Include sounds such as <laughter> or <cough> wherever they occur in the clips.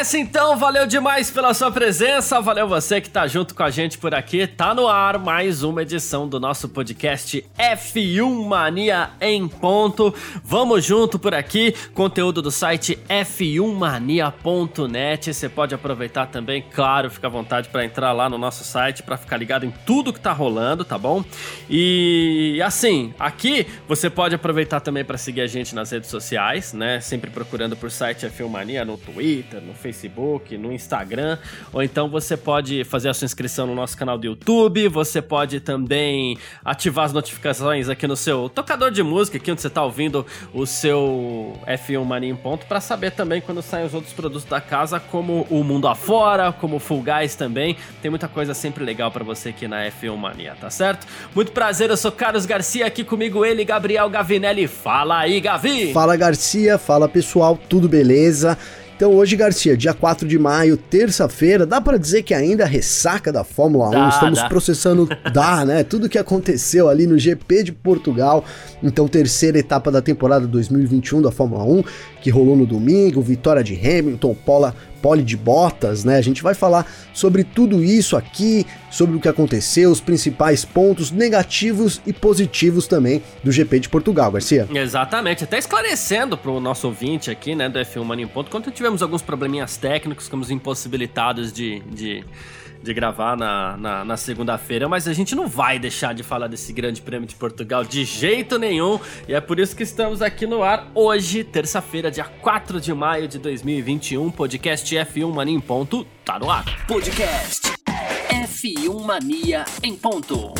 Nessa então, valeu demais pela sua presença, valeu você que tá junto com a gente por aqui. Tá no ar mais uma edição do nosso podcast F1 Mania em ponto. Vamos junto por aqui, conteúdo do site f1mania.net. Você pode aproveitar também, claro, fica à vontade para entrar lá no nosso site para ficar ligado em tudo que tá rolando, tá bom? E assim, aqui você pode aproveitar também para seguir a gente nas redes sociais, né? Sempre procurando por site F1 Mania no Twitter, no Facebook, no Instagram, ou então você pode fazer a sua inscrição no nosso canal do YouTube, você pode também ativar as notificações aqui no seu tocador de música, aqui onde você está ouvindo o seu F1 Mania em ponto, para saber também quando saem os outros produtos da casa, como o Mundo Afora, como o Full Guys também. Tem muita coisa sempre legal para você aqui na F1 Mania, tá certo? Muito prazer, eu sou Carlos Garcia, aqui comigo ele, Gabriel Gavinelli. Fala aí, Gavi! Fala Garcia, fala pessoal, tudo beleza? Então hoje, Garcia, dia 4 de maio, terça-feira, dá para dizer que ainda ressaca da Fórmula 1, dá, estamos dá. processando, <laughs> dá, né? Tudo que aconteceu ali no GP de Portugal, então terceira etapa da temporada 2021 da Fórmula 1, que rolou no domingo, vitória de Hamilton, Paula, pole de botas, né? A gente vai falar sobre tudo isso aqui, sobre o que aconteceu, os principais pontos negativos e positivos também do GP de Portugal, Garcia. Exatamente, até esclarecendo para o nosso ouvinte aqui, né, do F1 Mania em Ponto, quando tivemos alguns probleminhas técnicos, ficamos impossibilitados de, de de gravar na, na, na segunda-feira, mas a gente não vai deixar de falar desse grande prêmio de Portugal de jeito nenhum, e é por isso que estamos aqui no ar hoje, terça-feira, dia 4 de maio de 2021, podcast F1 Mania em ponto, tá no ar. Podcast F1 Mania em ponto.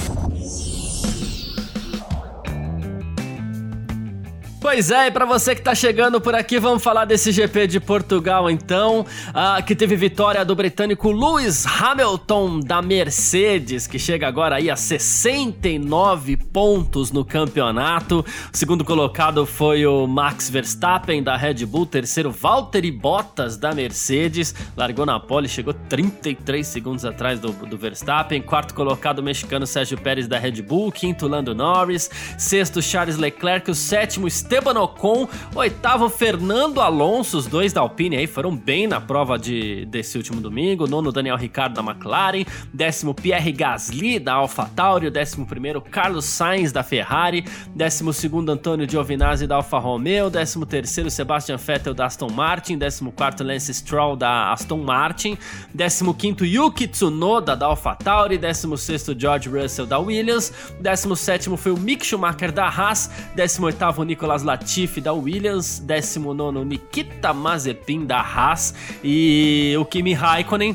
Pois é, e para você que tá chegando por aqui, vamos falar desse GP de Portugal então, uh, que teve vitória do britânico Lewis Hamilton da Mercedes, que chega agora aí a 69 pontos no campeonato. O segundo colocado foi o Max Verstappen da Red Bull, terceiro Valtteri Bottas da Mercedes, largou na pole, chegou 33 segundos atrás do, do Verstappen. Quarto colocado o mexicano Sérgio Pérez da Red Bull, quinto Lando Norris, sexto Charles Leclerc, o sétimo Esteban Ocon, oitavo Fernando Alonso, os dois da Alpine aí foram bem na prova de, desse último domingo, nono Daniel Ricciardo da McLaren, décimo Pierre Gasly da AlphaTauri, décimo primeiro Carlos Sainz da Ferrari, décimo segundo Antônio Giovinazzi da Alfa Romeo, décimo terceiro Sebastian Vettel da Aston Martin, décimo quarto Lance Stroll da Aston Martin, décimo quinto Yuki Tsunoda da AlphaTauri, décimo sexto George Russell da Williams, décimo sétimo foi o Mick Schumacher da Haas, décimo oitavo Nicolas Nicolas Latifi da Williams, 19 Nikita Mazepin da Haas e o Kimi Raikkonen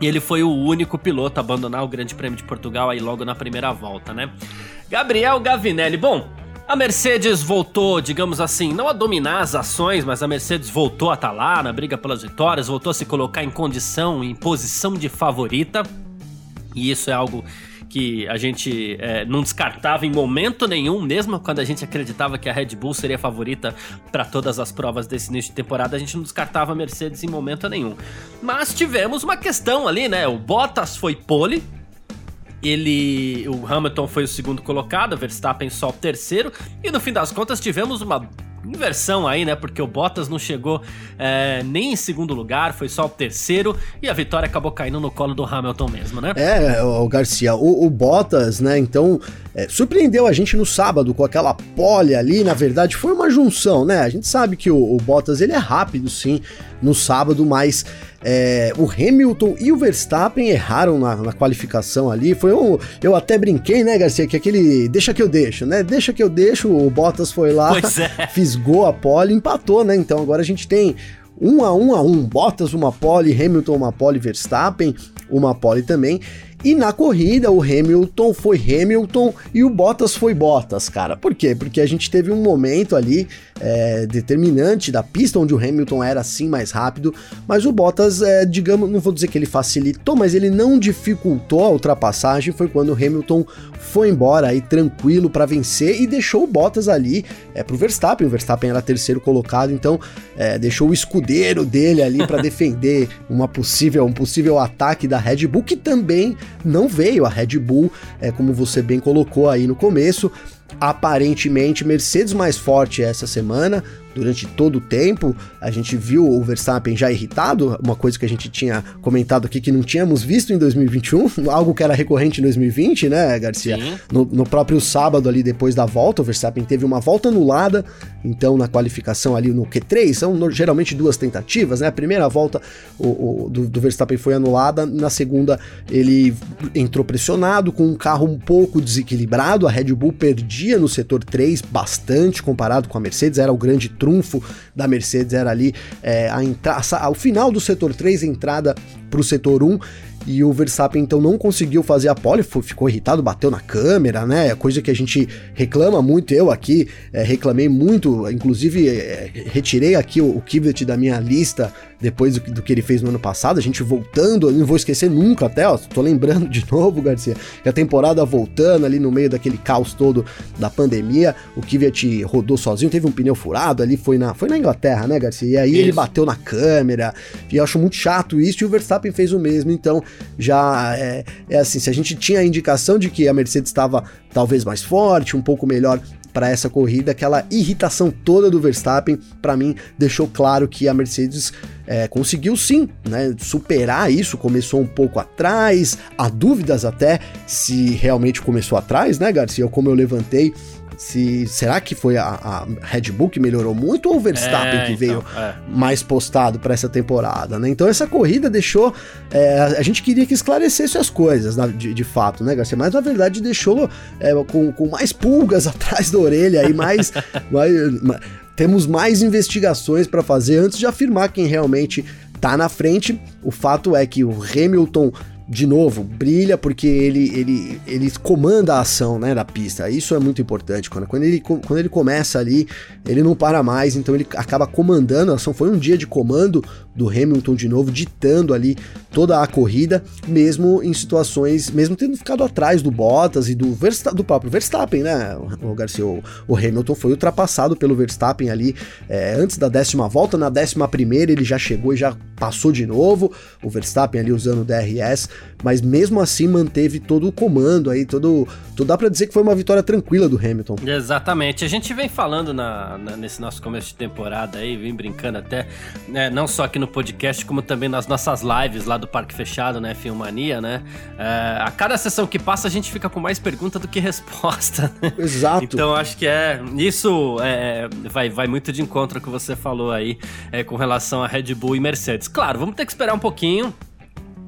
ele foi o único piloto a abandonar o Grande Prêmio de Portugal aí logo na primeira volta, né? Gabriel Gavinelli, bom, a Mercedes voltou, digamos assim, não a dominar as ações, mas a Mercedes voltou a estar tá lá na briga pelas vitórias, voltou a se colocar em condição, em posição de favorita. E isso é algo que a gente é, não descartava em momento nenhum, mesmo quando a gente acreditava que a Red Bull seria favorita para todas as provas desse início de temporada, a gente não descartava a Mercedes em momento nenhum. Mas tivemos uma questão ali, né? O Bottas foi pole, ele, o Hamilton foi o segundo colocado, Verstappen só o terceiro, e no fim das contas tivemos uma inversão aí, né? Porque o Bottas não chegou é, nem em segundo lugar, foi só o terceiro e a vitória acabou caindo no colo do Hamilton mesmo, né? É, o Garcia, o, o Bottas, né? Então é, surpreendeu a gente no sábado com aquela pole ali. Na verdade, foi uma junção, né? A gente sabe que o, o Bottas ele é rápido, sim, no sábado, mas é, o Hamilton e o Verstappen erraram na, na, qualificação ali. Foi um. Eu até brinquei, né, Garcia? Que aquele. Deixa que eu deixo, né? Deixa que eu deixo. O Bottas foi lá, é. <laughs> fisgou a pole, empatou, né? Então agora a gente tem um a um a um. Bottas uma pole, Hamilton uma pole, Verstappen uma pole também. E na corrida, o Hamilton foi Hamilton e o Bottas foi Bottas, cara. Por quê? Porque a gente teve um momento ali é, determinante da pista onde o Hamilton era assim mais rápido, mas o Bottas, é, digamos, não vou dizer que ele facilitou, mas ele não dificultou a ultrapassagem. Foi quando o Hamilton foi embora aí tranquilo para vencer e deixou o Bottas ali é, pro Verstappen. O Verstappen era terceiro colocado, então é, deixou o escudeiro dele ali para <laughs> defender uma possível, um possível ataque da Red Bull, que também não veio. A Red Bull, é, como você bem colocou aí no começo, aparentemente Mercedes mais forte essa semana, durante todo o tempo. A gente viu o Verstappen já irritado, uma coisa que a gente tinha comentado aqui que não tínhamos visto em 2021, <laughs> algo que era recorrente em 2020, né, Garcia? No, no, próprio sábado ali depois da volta, o Verstappen teve uma volta anulada, então na qualificação ali no Q3, são no, geralmente duas tentativas, né? A primeira volta o, o do, do, Verstappen foi anulada, na segunda ele entrou pressionado com um carro um pouco desequilibrado, a Red Bull perdia no setor 3 bastante comparado com a Mercedes, era o grande trunfo da Mercedes era ali é, a entrada, ao final do setor 3, a entrada para o setor 1 e o Verstappen então não conseguiu fazer a pole, ficou irritado, bateu na câmera, né? Coisa que a gente reclama muito, eu aqui é, reclamei muito, inclusive é, retirei aqui o, o da minha lista depois do, do, que ele fez no ano passado, a gente voltando, eu não vou esquecer nunca até, ó, tô lembrando de <laughs> novo, Garcia, que a temporada voltando ali no meio daquele caos todo da pandemia, o Kvyat rodou sozinho, teve um pneu furado ali, foi na, foi na Inglaterra, né, Garcia? E aí isso. ele bateu na câmera, e eu acho muito chato isso, e o Verstappen fez o mesmo, então já é, é assim, se a gente tinha a indicação de que a Mercedes estava talvez mais forte, um pouco melhor para essa corrida, aquela irritação toda do Verstappen, para mim, deixou claro que a Mercedes é, conseguiu sim né, superar isso, começou um pouco atrás, há dúvidas até se realmente começou atrás, né, Garcia? Como eu levantei se será que foi a, a Red Bull que melhorou muito ou o Verstappen é, que então, veio é. mais postado para essa temporada, né? Então essa corrida deixou é, a gente queria que esclarecesse as coisas de, de, fato, né, Garcia? Mas na verdade deixou é, com, com mais pulgas <laughs> atrás da orelha e mais, <laughs> mais, mais temos mais investigações para fazer antes de afirmar quem realmente tá na frente. O fato é que o Hamilton de novo, brilha porque ele, ele, ele comanda a ação né, da pista. Isso é muito importante. Quando, quando, ele, quando ele começa ali, ele não para mais, então ele acaba comandando a ação. Foi um dia de comando do Hamilton de novo, ditando ali toda a corrida, mesmo em situações, mesmo tendo ficado atrás do Bottas e do, Versta do próprio Verstappen, né? O Garcia, o, o, Hamilton foi ultrapassado pelo Verstappen ali é, antes da décima volta, na décima primeira ele já chegou e já passou de novo, o Verstappen ali usando o DRS, mas mesmo assim manteve todo o comando aí, todo, todo dá para dizer que foi uma vitória tranquila do Hamilton. Exatamente, a gente vem falando na, na, nesse nosso começo de temporada aí, vem brincando até, né, não só aqui no podcast, como também nas nossas lives lá do Parque Fechado, né, Filmania, né, é, a cada sessão que passa a gente fica com mais pergunta do que <laughs> resposta. Né? Exato. então acho que é, isso é, vai, vai muito de encontro ao que você falou aí é, com relação a Red Bull e Mercedes. Claro, vamos ter que esperar um pouquinho.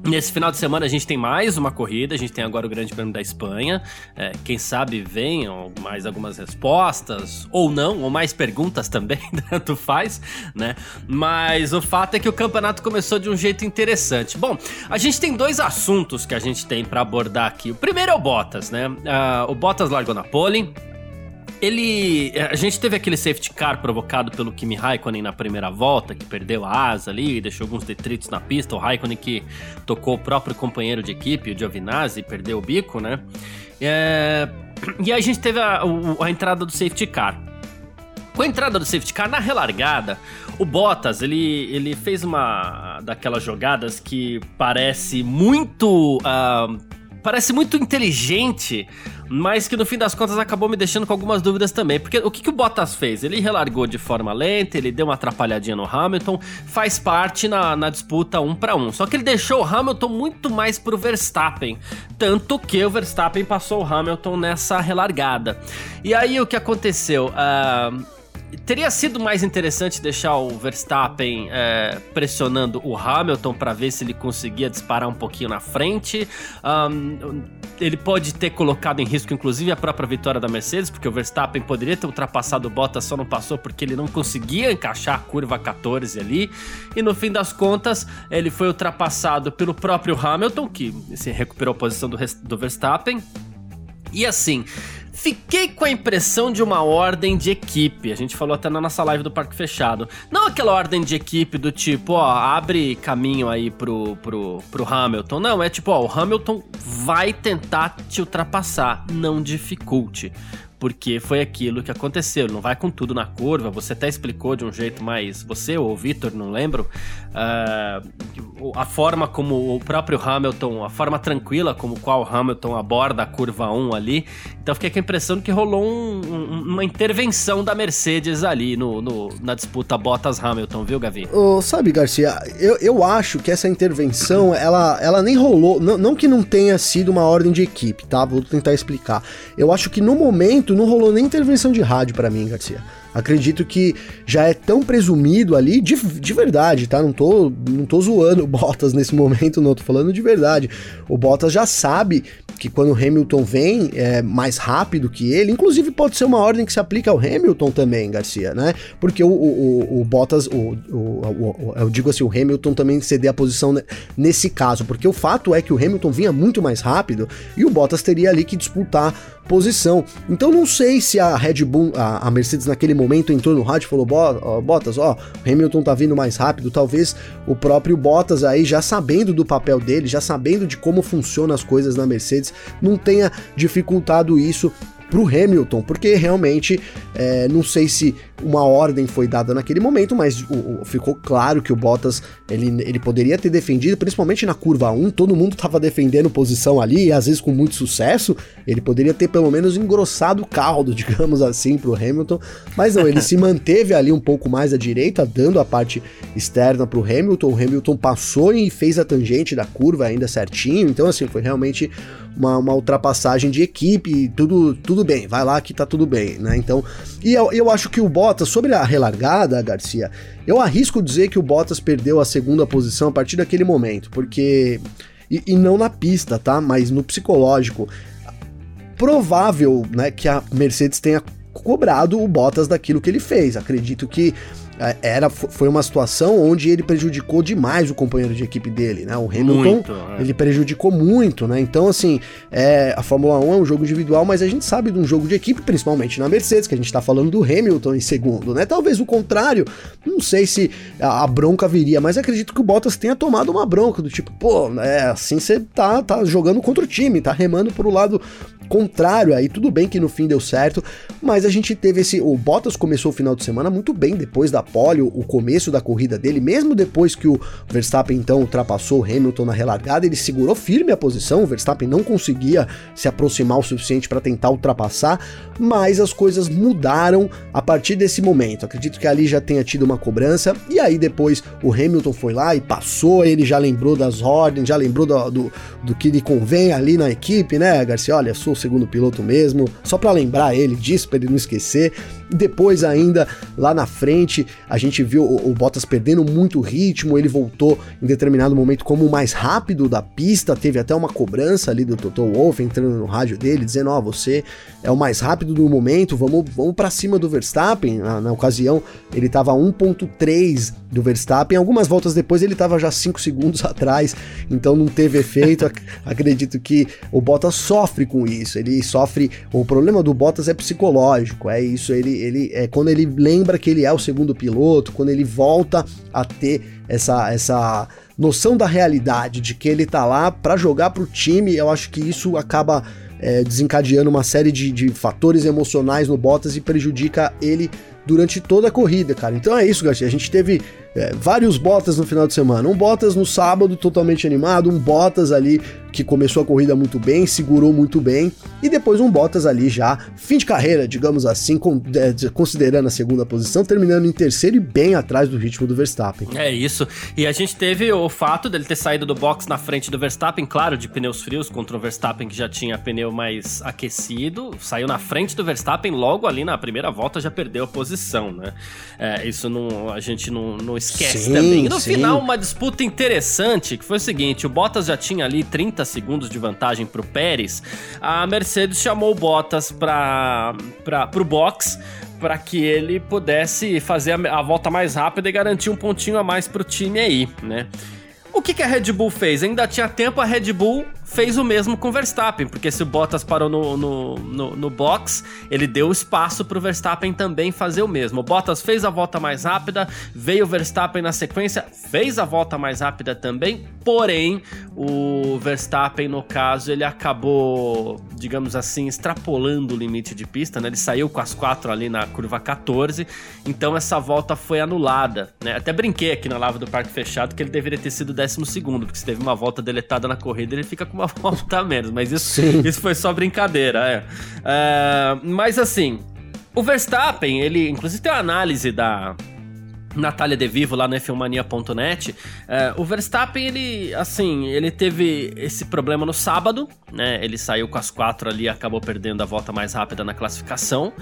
Nesse final de semana a gente tem mais uma corrida, a gente tem agora o Grande Prêmio da Espanha. É, quem sabe venham mais algumas respostas, ou não, ou mais perguntas também, <laughs> tanto faz, né? Mas o fato é que o campeonato começou de um jeito interessante. Bom, a gente tem dois assuntos que a gente tem para abordar aqui. O primeiro é o Bottas, né? Uh, o Bottas largou na pole, ele. A gente teve aquele safety car provocado pelo Kimi Raikkonen na primeira volta, que perdeu a asa ali e deixou alguns detritos na pista. O Raikkonen que tocou o próprio companheiro de equipe, o Giovinazzi, perdeu o bico, né? É... E aí a gente teve a, a, a entrada do safety car. Com a entrada do safety car na relargada, o Bottas ele, ele fez uma daquelas jogadas que parece muito. Uh, parece muito inteligente, mas que no fim das contas acabou me deixando com algumas dúvidas também. Porque o que, que o Bottas fez? Ele relargou de forma lenta, ele deu uma atrapalhadinha no Hamilton, faz parte na, na disputa um para um. Só que ele deixou o Hamilton muito mais pro Verstappen. Tanto que o Verstappen passou o Hamilton nessa relargada. E aí o que aconteceu? Uh, teria sido mais interessante deixar o Verstappen é, pressionando o Hamilton para ver se ele conseguia disparar um pouquinho na frente. Um, ele pode ter colocado em risco, inclusive, a própria vitória da Mercedes, porque o Verstappen poderia ter ultrapassado o Bottas, só não passou porque ele não conseguia encaixar a curva 14 ali. E no fim das contas, ele foi ultrapassado pelo próprio Hamilton, que se recuperou a posição do, do Verstappen. E assim, Fiquei com a impressão de uma ordem de equipe. A gente falou até na nossa live do Parque Fechado. Não aquela ordem de equipe do tipo, ó, abre caminho aí pro, pro, pro Hamilton. Não, é tipo, ó, o Hamilton vai tentar te ultrapassar. Não dificulte porque foi aquilo que aconteceu. Não vai com tudo na curva. Você até explicou de um jeito mais. Você ou o Vitor, não lembro. Uh, a forma como o próprio Hamilton, a forma tranquila como qual Hamilton aborda a curva 1 ali. Então fiquei com a impressão de que rolou um, um, uma intervenção da Mercedes ali no, no na disputa Bottas-Hamilton, viu, Gavi? Oh, sabe, Garcia, eu, eu acho que essa intervenção, ela, ela nem rolou. Não, não que não tenha sido uma ordem de equipe, tá? Vou tentar explicar. Eu acho que no momento não rolou nem intervenção de rádio para mim, Garcia. Acredito que já é tão presumido ali, de, de verdade, tá? Não tô, não tô zoando o Bottas nesse momento, não, tô falando de verdade. O Bottas já sabe que quando o Hamilton vem é mais rápido que ele, inclusive pode ser uma ordem que se aplica ao Hamilton também, Garcia, né? Porque o, o, o Bottas, o, o, eu digo assim, o Hamilton também ceder a posição nesse caso, porque o fato é que o Hamilton vinha muito mais rápido e o Bottas teria ali que disputar posição. Então não sei se a Red Bull, a, a Mercedes naquele momento entrou no rádio e falou: Bottas, ó, Hamilton tá vindo mais rápido. Talvez o próprio Bottas aí, já sabendo do papel dele, já sabendo de como funcionam as coisas na Mercedes, não tenha dificultado isso pro Hamilton, porque realmente é, não sei se uma ordem foi dada naquele momento, mas o, o, ficou claro que o Bottas ele, ele poderia ter defendido, principalmente na curva 1, todo mundo estava defendendo posição ali, e às vezes com muito sucesso, ele poderia ter pelo menos engrossado o caldo, <laughs> digamos assim, pro Hamilton, mas não, ele se <laughs> manteve ali um pouco mais à direita, dando a parte externa pro Hamilton, o Hamilton passou e fez a tangente da curva ainda certinho, então assim, foi realmente uma, uma ultrapassagem de equipe, tudo, tudo bem, vai lá que tá tudo bem, né? Então, e eu, eu acho que o Bottas, sobre a relargada, Garcia, eu arrisco dizer que o Bottas perdeu a segunda posição a partir daquele momento, porque. E, e não na pista, tá? Mas no psicológico. Provável, né, que a Mercedes tenha cobrado o Bottas daquilo que ele fez. Acredito que era, foi uma situação onde ele prejudicou demais o companheiro de equipe dele, né? O Hamilton, muito, é. ele prejudicou muito, né? Então, assim, é, a Fórmula 1 é um jogo individual, mas a gente sabe de um jogo de equipe, principalmente na Mercedes, que a gente tá falando do Hamilton em segundo, né? Talvez o contrário, não sei se a, a bronca viria, mas acredito que o Bottas tenha tomado uma bronca do tipo, pô, é assim você tá, tá jogando contra o time, tá remando pro lado contrário aí, tudo bem que no fim deu certo, mas a gente teve esse, o Bottas começou o final de semana muito bem depois da pole, o começo da corrida dele, mesmo depois que o Verstappen então ultrapassou o Hamilton na relargada, ele segurou firme a posição, o Verstappen não conseguia se aproximar o suficiente para tentar ultrapassar, mas as coisas mudaram a partir desse momento. Acredito que ali já tenha tido uma cobrança, e aí depois o Hamilton foi lá e passou, ele já lembrou das ordens, já lembrou do, do, do que lhe convém ali na equipe, né, Garcia? Olha, sou o segundo piloto mesmo, só para lembrar ele disso, para ele não esquecer. Depois, ainda lá na frente, a gente viu o, o, Bottas perdendo muito ritmo. Ele voltou em determinado momento como o mais rápido da pista. Teve até uma cobrança ali do Toto Wolff entrando no rádio dele, dizendo: Ó, oh, você é o mais rápido do momento, vamos, vamos para cima do Verstappen. Na, na ocasião, ele estava 1,3 do Verstappen. Algumas voltas depois, ele estava já 5 segundos <laughs> atrás, então não teve efeito. Acredito que o Bottas sofre com isso. Ele sofre. O problema do Bottas é psicológico, é isso. Ele ele é quando ele lembra que ele é o segundo piloto, quando ele volta a ter essa essa noção da realidade de que ele tá lá para jogar pro time, eu acho que isso acaba é, desencadeando uma série de, de fatores emocionais no Bottas e prejudica ele durante toda a corrida, cara. Então é isso, Garcia. A gente teve é, vários Bottas no final de semana. Um Bottas no sábado, totalmente animado. Um Bottas ali que começou a corrida muito bem, segurou muito bem. E depois um Bottas ali já, fim de carreira, digamos assim, com, é, considerando a segunda posição, terminando em terceiro e bem atrás do ritmo do Verstappen. É isso. E a gente teve o fato dele ter saído do box na frente do Verstappen, claro, de pneus frios contra o Verstappen que já tinha pneu mais aquecido. Saiu na frente do Verstappen, logo ali na primeira volta já perdeu a posição posição, né? É, isso não, a gente não, não esquece sim, também. E no sim. final, uma disputa interessante, que foi o seguinte, o Bottas já tinha ali 30 segundos de vantagem pro Pérez, a Mercedes chamou o Bottas para pro box para que ele pudesse fazer a, a, volta mais rápida e garantir um pontinho a mais pro time aí, né? O que, que a Red Bull fez? Ainda tinha tempo, a Red Bull fez o mesmo com o Verstappen, porque se o Bottas parou no, no, no, no box, ele deu espaço para o Verstappen também fazer o mesmo. O Bottas fez a volta mais rápida, veio o Verstappen na sequência, fez a volta mais rápida também, porém, o Verstappen, no caso, ele acabou, digamos assim, extrapolando o limite de pista, né? Ele saiu com as quatro ali na curva 14, então essa volta foi anulada, né? Até brinquei aqui na lava do parque fechado que ele deveria ter sido décimo segundo, porque se teve uma volta deletada na corrida, ele fica com uma <laughs> volta a menos. Mas isso, isso foi só brincadeira, é. é. Mas assim, o Verstappen, ele, inclusive tem uma análise da, Natália De Vivo lá no F1mania.net, é, o Verstappen, ele, assim, ele teve esse problema no sábado, né? Ele saiu com as quatro ali, acabou perdendo a volta mais rápida na classificação.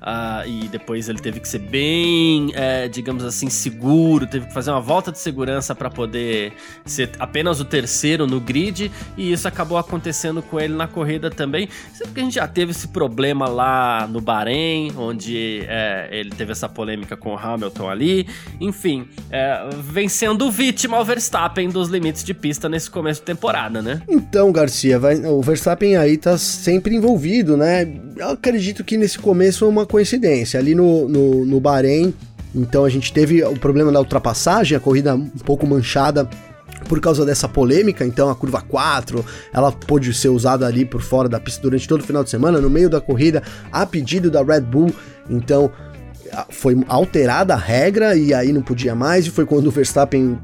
Uh, e depois ele teve que ser bem, é, digamos assim, seguro, teve que fazer uma volta de segurança para poder ser apenas o terceiro no grid, e isso acabou acontecendo com ele na corrida também. Sempre a gente já teve esse problema lá no Bahrein, onde é, ele teve essa polêmica com o Hamilton ali. Enfim, é, vem sendo vítima o Verstappen dos limites de pista nesse começo de temporada, né? Então, Garcia, vai, o Verstappen aí tá sempre envolvido, né? Eu acredito que nesse começo é uma coincidência. Ali no, no, no Bahrein, então a gente teve o problema da ultrapassagem, a corrida um pouco manchada por causa dessa polêmica, então a curva 4, ela pôde ser usada ali por fora da pista durante todo o final de semana, no meio da corrida, a pedido da Red Bull, então foi alterada a regra e aí não podia mais, e foi quando o Verstappen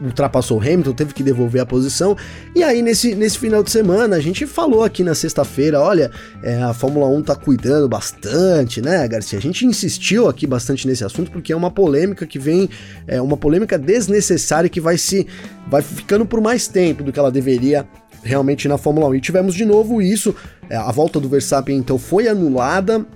ultrapassou o Hamilton, teve que devolver a posição. E aí, nesse, nesse final de semana, a gente falou aqui na sexta-feira: olha, é, a Fórmula 1 tá cuidando bastante, né, Garcia? A gente insistiu aqui bastante nesse assunto porque é uma polêmica que vem, é uma polêmica desnecessária que vai se. vai ficando por mais tempo do que ela deveria realmente na Fórmula 1. E tivemos de novo isso. É, a volta do Verstappen então foi anulada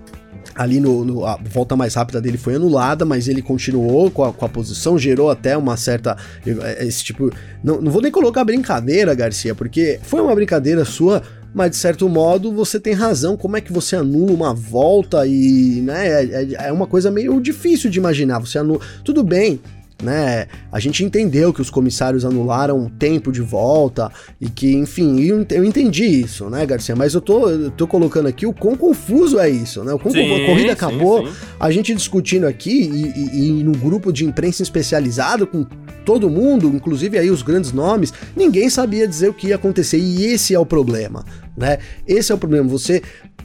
ali no, no, a volta mais rápida dele foi anulada, mas ele continuou com a, com a posição, gerou até uma certa eh, esse tipo, não, não vou nem colocar brincadeira, Garcia, porque foi uma brincadeira sua, mas de certo modo você tem razão, como é que você anula uma volta e, né, é, é, é uma coisa meio difícil de imaginar, você anula, tudo bem, né? A gente entendeu que os comissários anularam o tempo de volta e que, enfim, eu entendi isso, né, Garcia? Mas eu tô, eu tô colocando aqui o quão confuso é isso, né? O quão sim, a corrida acabou, sim, sim. a gente discutindo aqui e, e, e no grupo de imprensa especializado com todo mundo, inclusive aí os grandes nomes, ninguém sabia dizer o que ia acontecer e esse é o problema, né? Esse é o problema. Você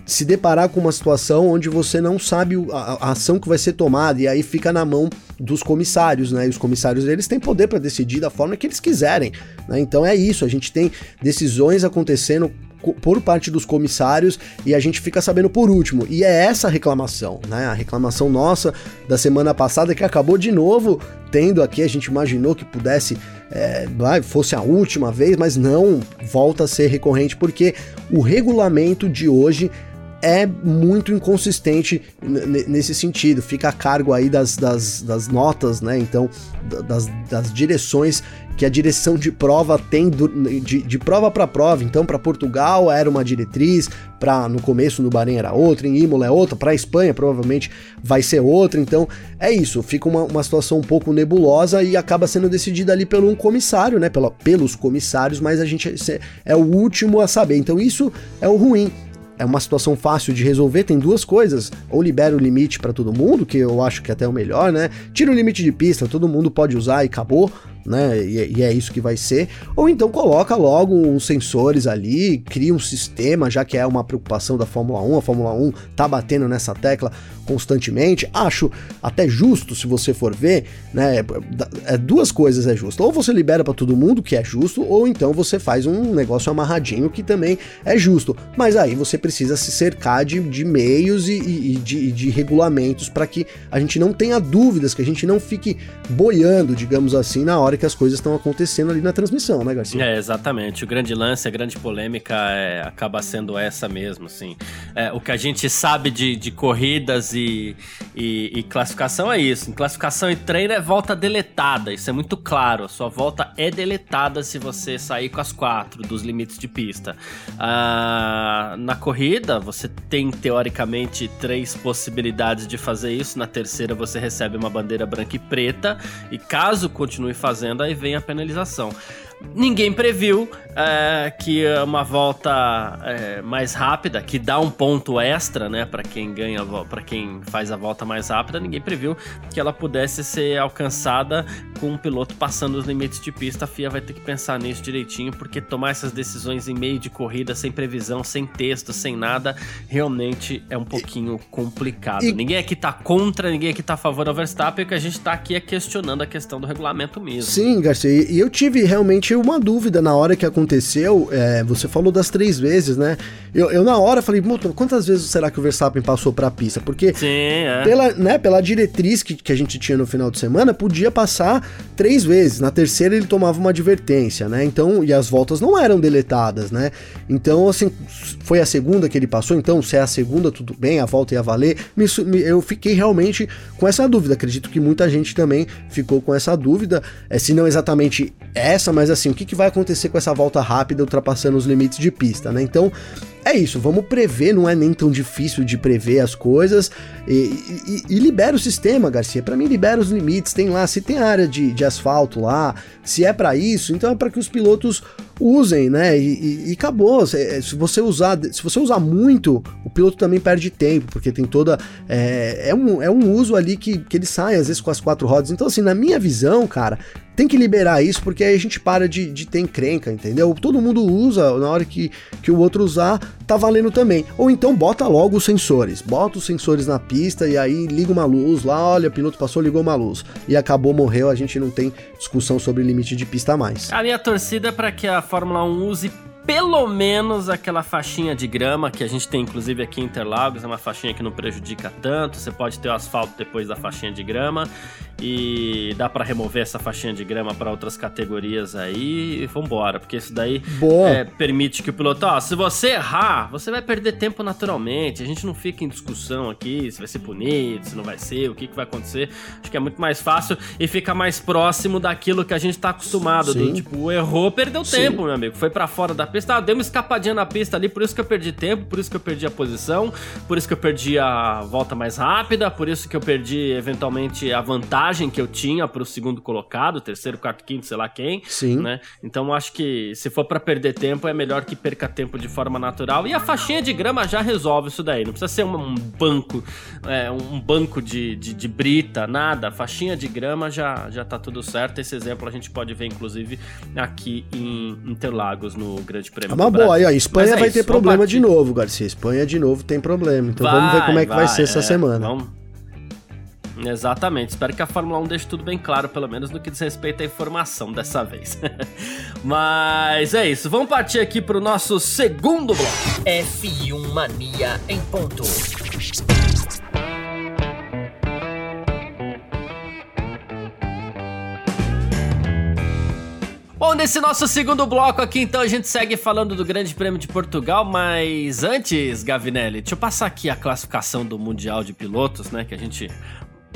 se deparar com uma situação onde você não sabe a, a, ação que vai ser tomada e aí fica na mão dos comissários, né? E os comissários eles têm poder para decidir da forma que eles quiserem, né? Então é isso, a gente tem decisões acontecendo por parte dos comissários e a gente fica sabendo por último. E é essa reclamação, né? A reclamação nossa da semana passada que acabou de novo tendo aqui, a gente imaginou que pudesse é, fosse a última vez, mas não volta a ser recorrente porque o regulamento de hoje é muito inconsistente nesse sentido. Fica a cargo aí das, das, das notas, né? Então, das, das direções que a direção de prova tem do, de, de, prova para prova. Então, para Portugal era uma diretriz, para no começo no Bahrein era outra, em Imola é outra, para Espanha provavelmente vai ser outra. Então, é isso, fica uma, uma situação um pouco nebulosa e acaba sendo decidida ali pelo um comissário, né? Pela, pelos comissários, mas a gente é o último a saber. Então, isso é o ruim é uma situação fácil de resolver, tem duas coisas. Ou libera o limite para todo mundo, que eu acho que é até o melhor, né? Tira o limite de pista, todo mundo pode usar e acabou né? E, e, é isso que vai ser. Ou então coloca logo uns sensores ali, cria um sistema, já que é uma preocupação da Fórmula 1. A Fórmula 1 tá batendo nessa tecla constantemente. Acho até justo, se você for ver, né? É, duas coisas é justo. Ou você libera para todo mundo, que é justo, ou então você faz um negócio amarradinho, que também é justo. Mas aí você precisa se cercar de, de meios e, e, e de, de regulamentos para que a gente não tenha dúvidas, que a gente não fique boiando, digamos assim, na hora hora que as coisas estão acontecendo ali na transmissão, né, Garcia? É, exatamente. O grande lance, a grande polêmica é, acaba sendo essa mesmo, assim. É, o que a gente sabe de, de corridas e, e, e, classificação é isso. Em classificação e treino é volta deletada, isso é muito claro. A sua volta é deletada se você sair com as quatro dos limites de pista. Ah, na corrida, você tem teoricamente três possibilidades de fazer isso. Na terceira, você recebe uma bandeira branca e preta, e caso continue fazendo, aí vem a penalização. Ninguém previu é, que uma volta é, mais rápida, que dá um ponto extra, né, para quem ganha, para quem faz a volta mais rápida, ninguém previu que ela pudesse ser alcançada com um piloto passando os limites de pista. A FIA vai ter que pensar nisso direitinho, porque tomar essas decisões em meio de corrida, sem previsão, sem texto, sem nada, realmente é um pouquinho complicado. E... Ninguém aqui tá contra, ninguém aqui tá a favor do Verstappen, o que a gente tá aqui é questionando a questão do regulamento mesmo. Sim, Garcia, e eu tive realmente uma dúvida na hora que aconteceu. É, você falou das três vezes, né? Eu, eu na hora falei, quantas vezes será que o Verstappen passou pra pista? Porque Sim, é. pela, né, pela diretriz que, que a gente tinha no final de semana, podia passar três vezes. Na terceira ele tomava uma advertência, né? Então, e as voltas não eram deletadas, né? Então, assim, foi a segunda que ele passou, então se é a segunda, tudo bem, a volta ia valer. Me, eu fiquei realmente com essa dúvida. Acredito que muita gente também ficou com essa dúvida. É, se não exatamente essa, mas assim, o que, que vai acontecer com essa volta rápida ultrapassando os limites de pista, né? Então, é isso, vamos prever, não é nem tão difícil de prever as coisas e, e, e libera o sistema, Garcia. Para mim, libera os limites. Tem lá, se tem área de, de asfalto lá, se é para isso, então é para que os pilotos usem, né? E, e, e, acabou. Se você usar, se você usar muito, o piloto também perde tempo, porque tem toda é, é, um, é um uso ali que, que ele sai às vezes com as quatro rodas. Então assim, na minha visão, cara, tem que liberar isso porque aí a gente para de, de ter encrenca, entendeu? Todo mundo usa, na hora que, que o outro usar, tá valendo também. Ou então bota logo os sensores, bota os sensores na pista e aí liga uma luz lá, olha, o piloto passou, ligou uma luz e acabou, morreu, a gente não tem discussão sobre limite de pista mais. A minha torcida é para que a Fórmula 1 use pelo menos aquela faixinha de grama que a gente tem inclusive aqui em Interlagos, é uma faixinha que não prejudica tanto, você pode ter o asfalto depois da faixinha de grama e dá para remover essa faixinha de grama para outras categorias aí e vambora, porque isso daí é, permite que o piloto, ó, se você errar, você vai perder tempo naturalmente, a gente não fica em discussão aqui se vai ser punido, se não vai ser, o que, que vai acontecer, acho que é muito mais fácil e fica mais próximo daquilo que a gente tá acostumado, do, tipo, errou, perdeu Sim. tempo, meu amigo, foi para fora da pista, ah, deu uma escapadinha na pista ali, por isso que eu perdi tempo, por isso que eu perdi a posição, por isso que eu perdi a volta mais rápida, por isso que eu perdi eventualmente a vantagem que eu tinha pro segundo colocado, terceiro, quarto, quinto, sei lá quem. Sim. Né? Então acho que se for para perder tempo, é melhor que perca tempo de forma natural. E a faixinha de grama já resolve isso daí. Não precisa ser um banco, é, um banco de, de, de, brita, nada. A faixinha de grama já, já tá tudo certo. Esse exemplo a gente pode ver, inclusive, aqui em Interlagos, no Grande Prêmio. É uma boa, aí, ó, Espanha é vai isso, ter problema de novo, Garcia. Espanha de novo tem problema. Então vai, vamos ver como é que vai, vai ser é, essa semana. Vamos, Exatamente. Espero que a Fórmula 1 deixe tudo bem claro, pelo menos no que diz respeito à informação dessa vez. <laughs> Mas é isso. Vamos partir aqui pro nosso segundo bloco. F1 Mania em ponto. Bom, nesse nosso segundo bloco aqui, então, a gente segue falando do Grande Prêmio de Portugal, mas antes, Gavinelli, deixa eu passar aqui a classificação do Mundial de Pilotos, né, que a gente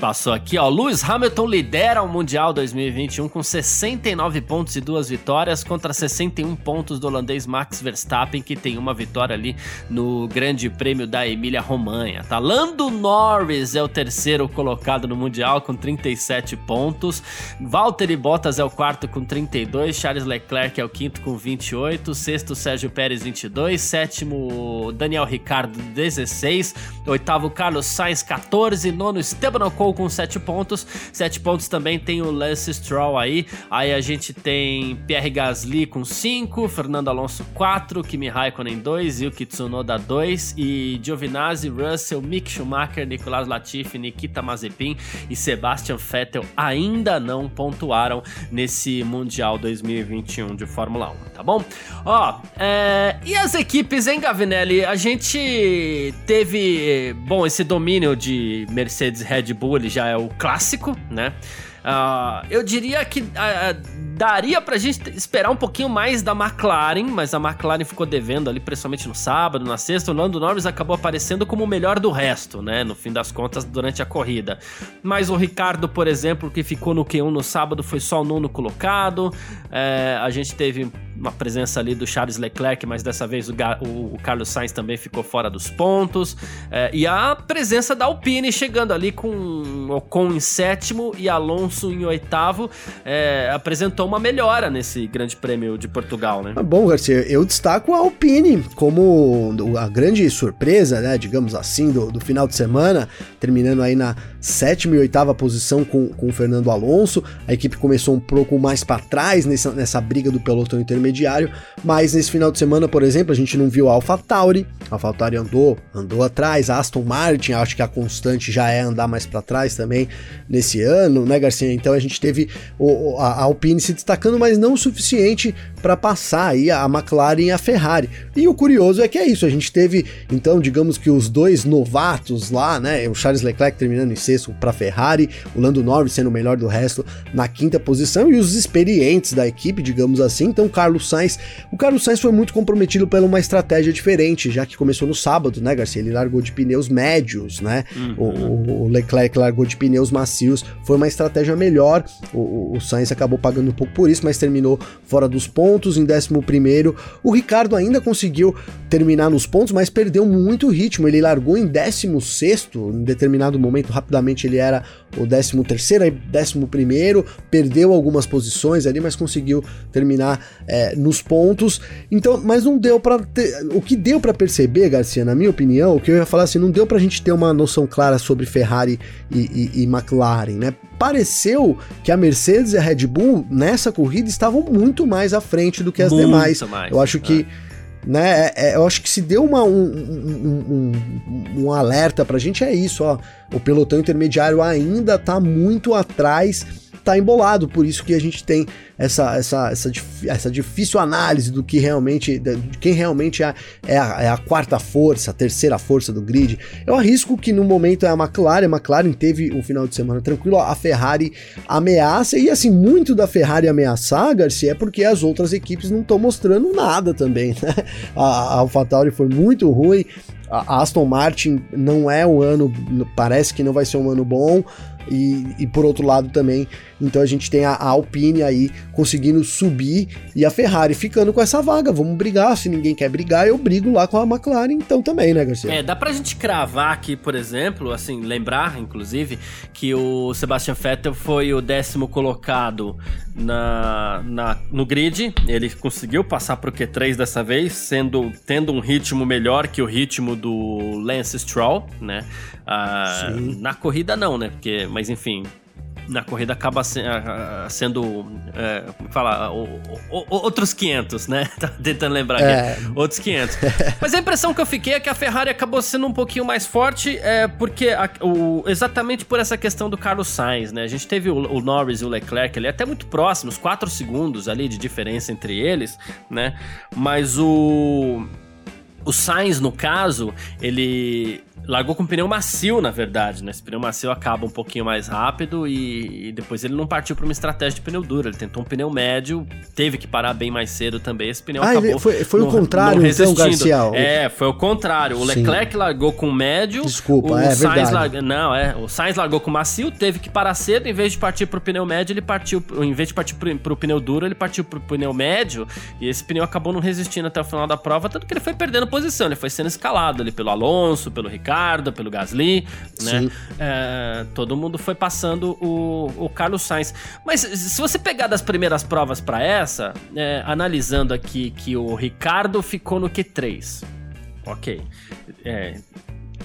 Passou aqui, ó. Lewis Hamilton lidera o Mundial 2021 com 69 pontos e duas vitórias contra 61 pontos do holandês Max Verstappen, que tem uma vitória ali no Grande Prêmio da Emília-Romanha. Tá? Lando Norris é o terceiro colocado no Mundial com 37 pontos. Valtteri Bottas é o quarto com 32. Charles Leclerc é o quinto com 28. Sexto, Sérgio Pérez, 22. Sétimo, Daniel Ricardo, 16. Oitavo, Carlos Sainz, 14. Nono, Esteban Ocon com 7 pontos. 7 pontos também tem o Lance Stroll aí. Aí a gente tem Pierre Gasly com 5, Fernando Alonso 4, Kimi Raikkonen 2, Yuki Tsunoda 2 e Giovinazzi, Russell, Mick Schumacher, Nicolas Latifi, Nikita Mazepin e Sebastian Vettel ainda não pontuaram nesse Mundial 2021 de Fórmula 1, tá bom? Ó, é... e as equipes, hein, Gavinelli? A gente teve, bom, esse domínio de Mercedes Red Bull ele já é o clássico, né? Uh, eu diria que uh, daria pra gente esperar um pouquinho mais da McLaren, mas a McLaren ficou devendo ali, principalmente no sábado, na sexta. O Lando Norris acabou aparecendo como o melhor do resto, né? No fim das contas, durante a corrida. Mas o Ricardo, por exemplo, que ficou no Q1 no sábado, foi só o nono colocado. É, a gente teve uma presença ali do Charles Leclerc, mas dessa vez o, o, o Carlos Sainz também ficou fora dos pontos. É, e a presença da Alpine chegando ali com Ocon em sétimo e Alonso em oitavo, é, apresentou uma melhora nesse Grande Prêmio de Portugal, né? Ah, bom, Garcia, eu destaco a Alpine como a grande surpresa, né, digamos assim, do, do final de semana, terminando aí na sétima e oitava posição com, com o Fernando Alonso. A equipe começou um pouco mais para trás nessa, nessa briga do pelotão intermediário, mas nesse final de semana, por exemplo, a gente não viu a AlphaTauri. A AlphaTauri andou, andou atrás, a Aston Martin, acho que a constante já é andar mais para trás também nesse ano, né, Garcia? Então a gente teve a Alpine se destacando, mas não o suficiente para passar aí a McLaren e a Ferrari. E o curioso é que é isso, a gente teve, então, digamos que os dois novatos lá, né, o Charles Leclerc terminando em sexto para Ferrari, o Lando Norris sendo o melhor do resto na quinta posição e os experientes da equipe, digamos assim. Então, Carlos Sainz, o Carlos Sainz foi muito comprometido por uma estratégia diferente, já que começou no sábado, né, Garcia? Ele largou de pneus médios, né? Uhum. O, o, Leclerc largou de pneus macios, foi uma estratégia melhor. O, o Sainz acabou pagando um pouco por isso, mas terminou fora dos pontos em 11 primeiro. O Ricardo ainda conseguiu terminar nos pontos, mas perdeu muito ritmo. Ele largou em 16 em determinado momento, rapidamente ele era o 13 terceiro, aí 11 primeiro, perdeu algumas posições ali, mas conseguiu terminar é, nos pontos. Então, mas não deu para o que deu para perceber, Garcia, na minha opinião, o que eu ia falar assim, não deu para a gente ter uma noção clara sobre Ferrari e, e, e McLaren, né? Pareceu que a Mercedes e a Red Bull nessa corrida estavam muito mais à frente do que as muito demais. Mais, eu acho que né? É, é, eu acho que se deu uma, um, um, um, um alerta pra gente é isso, ó. O pelotão intermediário ainda tá muito atrás tá embolado, por isso que a gente tem essa, essa, essa, essa difícil análise do que realmente, de quem realmente é, é, a, é a quarta força, a terceira força do grid. Eu arrisco que no momento é a McLaren, a McLaren teve um final de semana tranquilo, a Ferrari ameaça, e assim, muito da Ferrari ameaçar, Garcia, é porque as outras equipes não estão mostrando nada também, <laughs> né? A, a AlphaTauri foi muito ruim, a Aston Martin não é um ano, parece que não vai ser um ano bom. E, e por outro lado também, então a gente tem a, a Alpine aí conseguindo subir e a Ferrari ficando com essa vaga. Vamos brigar, se ninguém quer brigar, eu brigo lá com a McLaren então também, né, Garcia? É, dá pra gente cravar aqui, por exemplo, assim, lembrar, inclusive, que o Sebastian Vettel foi o décimo colocado na, na, no grid. Ele conseguiu passar pro Q3 dessa vez, sendo tendo um ritmo melhor que o ritmo do Lance Stroll, né? Ah, na corrida não, né? Porque, mas enfim, na corrida acaba se, sendo, é, como é fala, o, o, outros 500, né? <laughs> Tá tentando lembrar é. aqui. Outros 500. <laughs> Mas a impressão que eu fiquei é que a Ferrari acabou sendo um pouquinho mais forte, é, porque a, o, exatamente por essa questão do Carlos Sainz, né? A gente teve o, o Norris e o Leclerc ali até muito próximos, 4 segundos ali de diferença entre eles, né? Mas o o Sainz, no caso, ele largou com pneu macio, na verdade, né? Esse pneu macio acaba um pouquinho mais rápido e, e depois ele não partiu para uma estratégia de pneu duro. Ele tentou um pneu médio, teve que parar bem mais cedo também. Esse pneu ah, acabou. Foi, foi no, o contrário, então, Garcia. É, foi o contrário. O Leclerc Sim. largou com médio. Desculpa, o é Sainz verdade. Não, é. O Sainz largou com macio, teve que parar cedo. Em vez de partir pro pneu médio, ele partiu. Em vez de partir pro, pro pneu duro, ele partiu pro pneu médio. E esse pneu acabou não resistindo até o final da prova, tanto que ele foi perdendo posição. Ele foi sendo escalado ali pelo Alonso, pelo Ricardo Ricardo, pelo Gasly, né? É, todo mundo foi passando o, o Carlos Sainz. Mas se você pegar das primeiras provas para essa, é, analisando aqui que o Ricardo ficou no Q3. Ok. É,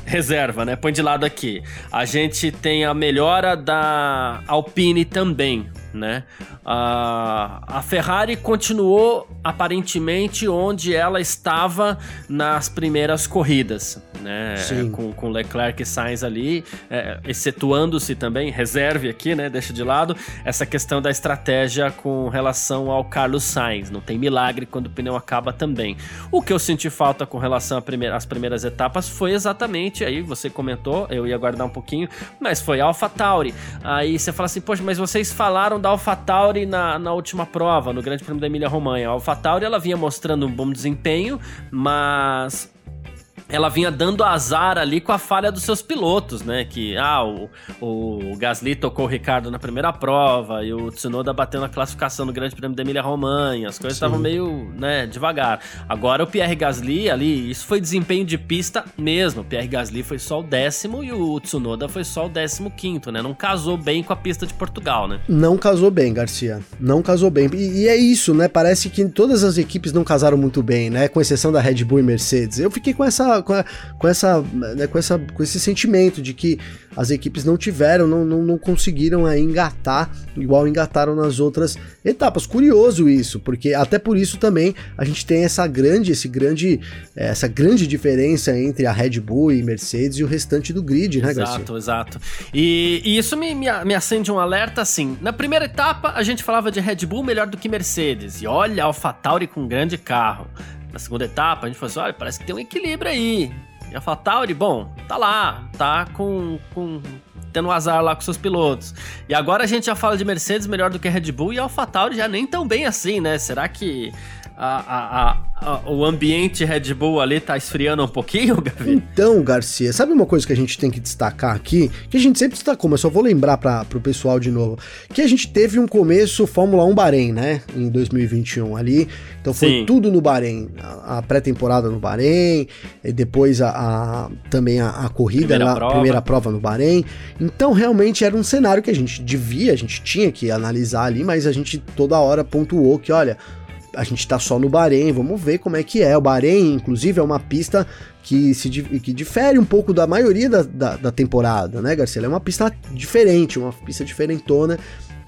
reserva, né? Põe de lado aqui. A gente tem a melhora da Alpine também, né? A, a Ferrari continuou aparentemente onde ela estava nas primeiras corridas, né? Com, com Leclerc e Sainz ali, é, excetuando-se também, reserve aqui, né? Deixa de lado, essa questão da estratégia com relação ao Carlos Sainz. Não tem milagre quando o pneu acaba também. O que eu senti falta com relação às primeiras etapas foi exatamente, aí você comentou, eu ia guardar um pouquinho, mas foi a AlphaTauri. Aí você fala assim, poxa, mas vocês falaram da AlphaTauri na, na última prova, no Grande Prêmio da Emília-Romanha. A AlphaTauri, ela vinha mostrando um bom desempenho, mas ela vinha dando azar ali com a falha dos seus pilotos, né? Que, ah, o, o Gasly tocou o Ricardo na primeira prova e o Tsunoda bateu na classificação no Grande Prêmio da Emília-Romanha. As coisas estavam meio, né, devagar. Agora o Pierre Gasly ali, isso foi desempenho de pista mesmo. O Pierre Gasly foi só o décimo e o Tsunoda foi só o décimo quinto, né? Não casou bem com a pista de Portugal, né? Não casou bem, Garcia. Não casou bem. E, e é isso, né? Parece que todas as equipes não casaram muito bem, né? Com exceção da Red Bull e Mercedes. Eu fiquei com essa com, a, com, essa, né, com, essa, com esse sentimento de que as equipes não tiveram, não, não, não conseguiram aí engatar igual engataram nas outras etapas. Curioso isso, porque até por isso também a gente tem essa grande, esse grande, essa grande diferença entre a Red Bull e Mercedes e o restante do grid, né, Garcia? Exato, exato. E, e isso me, me, me, acende um alerta assim. Na primeira etapa a gente falava de Red Bull melhor do que Mercedes. E olha, AlphaTauri com um grande carro na segunda etapa, a gente falou assim: olha, parece que tem um equilíbrio aí. E a Fatauri, bom, tá lá, tá com, com tendo um azar lá com seus pilotos. E agora a gente já fala de Mercedes melhor do que Red Bull e a AlphaTauri já nem tão bem assim, né? Será que a, a, a, o ambiente Red Bull ali tá esfriando um pouquinho, Gavi? Então, Garcia, sabe uma coisa que a gente tem que destacar aqui? Que a gente sempre destacou, mas só vou lembrar para pro pessoal de novo. Que a gente teve um começo Fórmula 1 Bahrein, né? Em 2021 ali. Então foi Sim. tudo no Bahrein. A, pré-temporada no Bahrein, e depois a, também a, corrida, primeira, lá, prova. primeira prova no Bahrein. Então realmente era um cenário que a gente devia, a gente tinha que analisar ali, mas a gente toda hora pontuou que, olha a gente tá só no Bahrein, vamos ver como é que é. O Bahrein, inclusive, é uma pista que, se, que difere um pouco da maioria da, da, da temporada, né, Garcia? é uma pista diferente, uma pista diferentona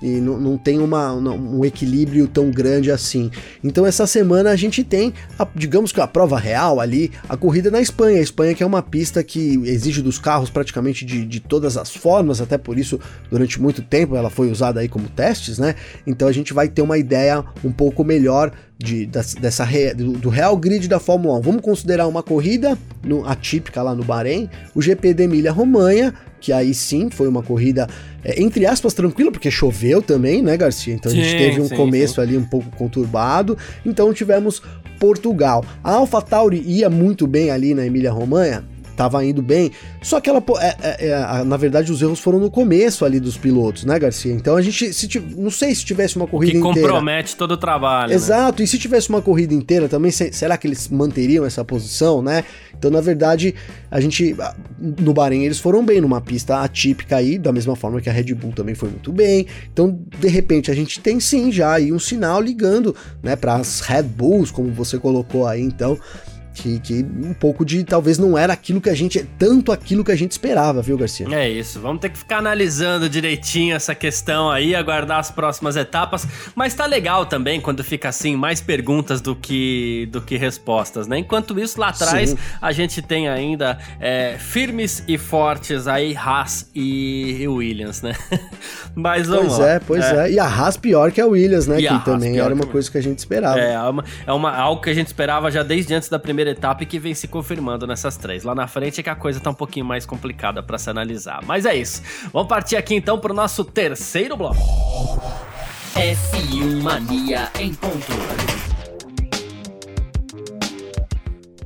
e não, não tem uma, um equilíbrio tão grande assim. Então essa semana a gente tem, a, digamos que a prova real ali, a corrida na Espanha. A Espanha que é uma pista que exige dos carros praticamente de, de todas as formas, até por isso durante muito tempo ela foi usada aí como testes, né? Então a gente vai ter uma ideia um pouco melhor de, dessa do, do, real grid da Fórmula 1. Vamos considerar uma corrida no, atípica lá no Bahrein, o GP de Emília-Romanha, que aí sim foi uma corrida, é, entre aspas, tranquila, porque choveu também, né, Garcia? Então sim, a gente teve um sim, começo sim. ali um pouco conturbado. Então tivemos Portugal. A AlphaTauri ia muito bem ali na Emília-Romanha, tava indo bem. Só que ela, é, é, é, na verdade, os erros foram no começo ali dos pilotos, né, Garcia? Então a gente, se, não sei se tivesse uma corrida que inteira. compromete todo o trabalho. Né? Exato, né? e se tivesse uma corrida inteira também, será que eles manteriam essa posição, né? Então, na verdade, a gente, no Bahrein, eles foram bem numa pista atípica aí, da mesma forma que a Red Bull também foi muito bem. Então, de repente, a gente tem sim já aí um sinal ligando, né, para as Red Bulls, como você colocou aí, então que, que um pouco de talvez não era aquilo que a gente, tanto aquilo que a gente esperava, viu, Garcia? É isso, vamos ter que ficar analisando direitinho essa questão aí, aguardar as próximas etapas, mas tá legal também quando fica assim, mais perguntas do que, do que respostas, né? Enquanto isso, lá atrás, Sim. a gente tem ainda é, firmes e fortes aí, Haas e, Williams, né? <laughs> mas vamos Pois lá. é, pois é. é. E a Haas pior que a Williams, né? E que também era uma coisa que a gente esperava. É, é, uma, é uma, algo que a gente esperava já desde antes da primeira primeira etapa e que vem se confirmando nessas três. Lá na frente é que a coisa tá um pouquinho mais complicada para se analisar. Mas é isso. Vamos partir aqui então pro nosso terceiro bloco. F1 Mania em ponto.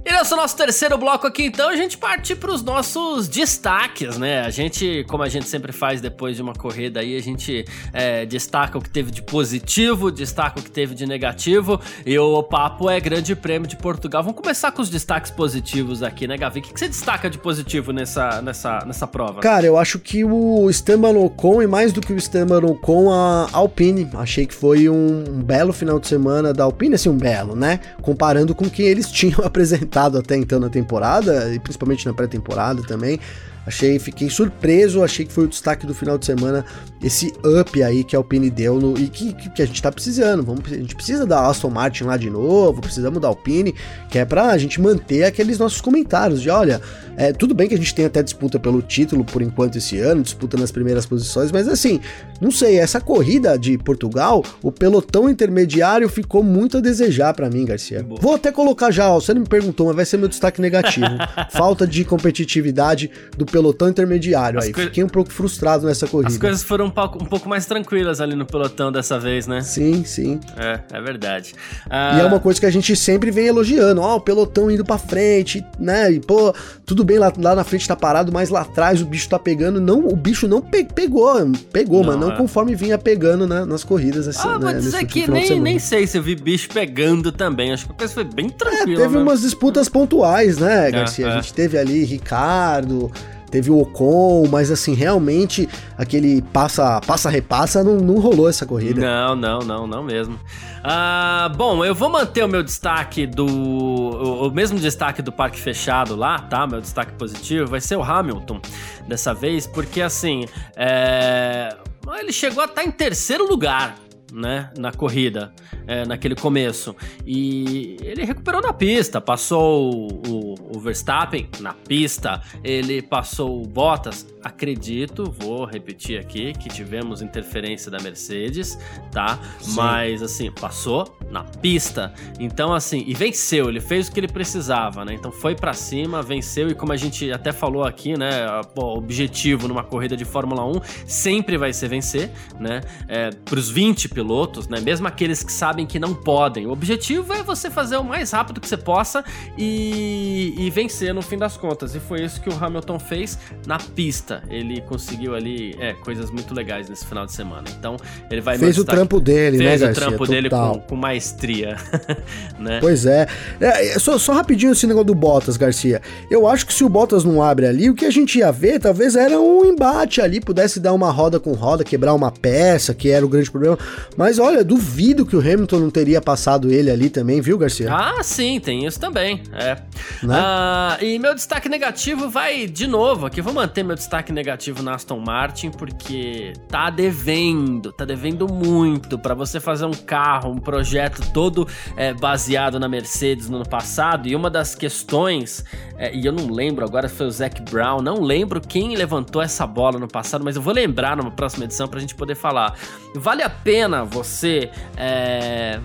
E nesse nosso terceiro bloco aqui, então, a gente parte para os nossos destaques, né? A gente, como a gente sempre faz depois de uma corrida aí, a gente é, destaca o que teve de positivo, destaca o que teve de negativo. E o papo é Grande Prêmio de Portugal. Vamos começar com os destaques positivos aqui, né, Gavi? O que você destaca de positivo nessa, nessa, nessa prova? Cara, eu acho que o Esteban Ocon, e mais do que o Esteban Ocon, a Alpine. Achei que foi um, um belo final de semana da Alpine, assim, um belo, né? Comparando com o que eles <laughs> tinham apresentado até então na temporada, e principalmente na pré-temporada também. Achei, fiquei surpreso, achei que foi o destaque do final de semana, esse up aí que a Alpine deu no, e que, que, a gente tá precisando. Vamos, a gente precisa da Aston Martin lá de novo, precisamos da Alpine, que é pra gente manter aqueles nossos comentários de olha, é, tudo bem que a gente tem até disputa pelo título por enquanto esse ano, disputa nas primeiras posições, mas assim, não sei, essa corrida de Portugal, o pelotão intermediário ficou muito a desejar para mim, Garcia. Boa. Vou até colocar já, ó, você não me perguntou, mas vai ser meu destaque negativo. <laughs> Falta de competitividade do pelotão intermediário As aí. Fiquei um pouco frustrado nessa corrida. As coisas foram um pouco, um pouco, mais tranquilas ali no pelotão dessa vez, né? Sim, sim. É, é verdade. Ah... E é uma coisa que a gente sempre vem elogiando, ó, o pelotão indo para frente, né? E pô, tudo bem lá, lá na frente tá parado, mas lá atrás o bicho tá pegando. Não, o bicho não pe pegou, pegou, não, mas não é. conforme vinha pegando né, nas corridas. Assim, ah, né, vou dizer que nem, nem sei se eu vi bicho pegando também. Acho que a coisa foi bem tranquila. É, teve umas disputas pontuais, né, é, Garcia? É, a gente teve ali Ricardo teve o Ocon, mas assim, realmente aquele passa passa repassa não, não rolou essa corrida. Não, não, não, não mesmo. Ah, bom, eu vou manter o meu destaque do o, o, mesmo destaque do parque fechado lá, tá? Meu destaque positivo vai ser o Hamilton dessa vez, porque assim, é... ele chegou a estar em terceiro lugar né, na corrida, é, naquele começo. E ele recuperou na pista, passou o, o, Verstappen na pista, ele passou o Bottas. Acredito, vou repetir aqui, que tivemos interferência da Mercedes, tá? Sim. Mas assim, passou na pista. Então, assim, e venceu, ele fez o que ele precisava, né? Então foi para cima, venceu, e como a gente até falou aqui, né? O objetivo numa corrida de Fórmula 1 sempre vai ser vencer, né? É, pros 20 pilotos pilotos, né? Mesmo aqueles que sabem que não podem. O objetivo é você fazer o mais rápido que você possa e, e vencer no fim das contas. E foi isso que o Hamilton fez na pista. Ele conseguiu ali é, coisas muito legais nesse final de semana. Então, ele vai Fez o trampo dele, fez né, Fez o Garcia? trampo dele com, com maestria, <laughs> né? Pois é. é só, só rapidinho esse negócio do Bottas, Garcia. Eu acho que se o Bottas não abre ali, o que a gente ia ver talvez era um embate ali, pudesse dar uma roda com roda, quebrar uma peça, que era o grande problema. Mas olha, duvido que o Hamilton não teria passado ele ali também, viu, Garcia? Ah, sim, tem isso também. É. Né? Ah, e meu destaque negativo vai de novo aqui. Vou manter meu destaque negativo na Aston Martin, porque tá devendo, tá devendo muito para você fazer um carro, um projeto todo é, baseado na Mercedes no ano passado. E uma das questões, é, e eu não lembro agora se foi o Zac Brown, não lembro quem levantou essa bola no passado, mas eu vou lembrar numa próxima edição pra gente poder falar. Vale a pena você é,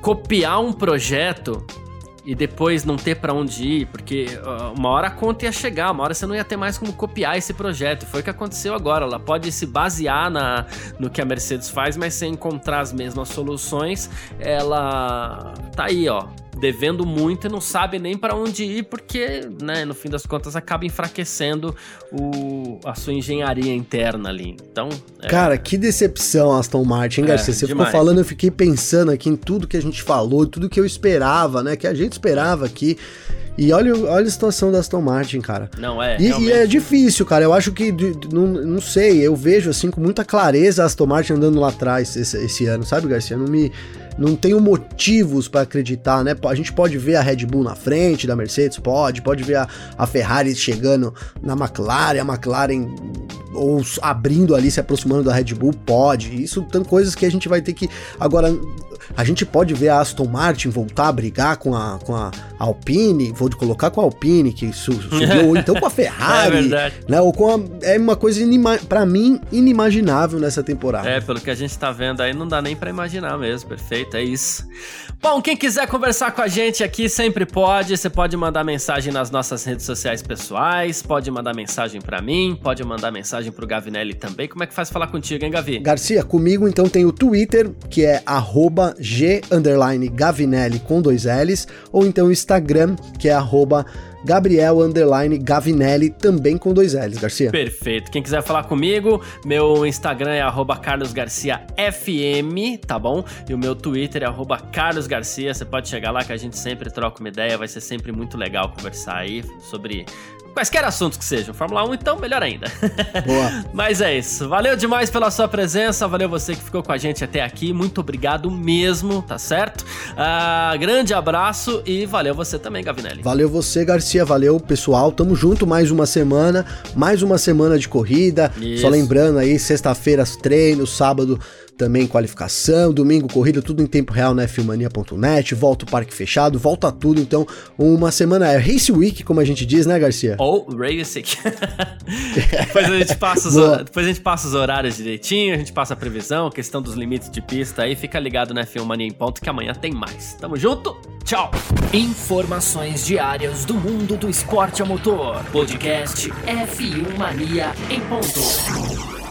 copiar um projeto e depois não ter para onde ir, porque uma hora a conta ia chegar, uma hora você não ia ter mais como copiar esse projeto. Foi o que aconteceu agora. Ela pode se basear na, no que a Mercedes faz, mas sem encontrar as mesmas soluções, ela tá aí, ó, devendo muito e não sabe nem para onde ir, porque, né, no fim das contas, acaba enfraquecendo o, a sua engenharia interna ali. Então. É... Cara, que decepção, Aston Martin, hein, Garcia? É, Você demais. ficou falando, eu fiquei pensando aqui em tudo que a gente falou, tudo que eu esperava, né? Que a gente esperava aqui. E olha, olha a situação da Aston Martin, cara. Não, é. E, e é difícil, cara. Eu acho que. Não, não sei, eu vejo assim com muita clareza a Aston Martin andando lá atrás esse, esse ano, sabe, Garcia? Não me não tenho motivos para acreditar, né? A gente pode ver a Red Bull na frente da Mercedes, pode, pode ver a, a Ferrari chegando na McLaren, a McLaren ou abrindo ali, se aproximando da Red Bull, pode. Isso são coisas que a gente vai ter que. Agora, a gente pode ver a Aston Martin voltar a brigar com a, com a Alpine, vou colocar com a Alpine, que subiu, ou então com a <laughs> Ferrari, é né? Ou com a, é uma coisa para mim inimaginável nessa temporada. É, pelo que a gente tá vendo aí, não dá nem para imaginar mesmo, perfeito, é isso. Bom, quem quiser conversar com a gente aqui sempre pode, você pode mandar mensagem nas nossas redes sociais pessoais, pode mandar mensagem para mim, pode mandar mensagem pro Gavinelli também. Como é que faz falar contigo, hein, Gavi? Garcia, comigo então tem o Twitter, que é arroba G underline Gavinelli com dois L's, ou então o Instagram, que é arroba Gabriel underline Gavinelli, também com dois L's, Garcia. Perfeito. Quem quiser falar comigo, meu Instagram é carlosgarciafm, tá bom? E o meu Twitter é carlosgarcia. Você pode chegar lá que a gente sempre troca uma ideia, vai ser sempre muito legal conversar aí sobre quaisquer assuntos que sejam. Fórmula 1, então, melhor ainda. <laughs> Boa. Mas é isso. Valeu demais pela sua presença, valeu você que ficou com a gente até aqui. Muito obrigado mesmo, tá certo? Uh, grande abraço e valeu você também, Gavinelli. Valeu você, Garcia. Valeu, pessoal. Tamo junto mais uma semana. Mais uma semana de corrida. Isso. Só lembrando aí, sexta-feira treinos, sábado também qualificação, domingo corrida, tudo em tempo real na Filmania.net, volta o parque fechado, volta tudo, então uma semana é Race Week, como a gente diz, né, Garcia? Ou Race Week. <laughs> depois, a gente passa os, depois a gente passa os horários direitinho, a gente passa a previsão, questão dos limites de pista aí, fica ligado na Filmania em ponto que amanhã tem mais. Tamo junto, tchau! Informações diárias do mundo do esporte a motor. Podcast F1 Mania em ponto.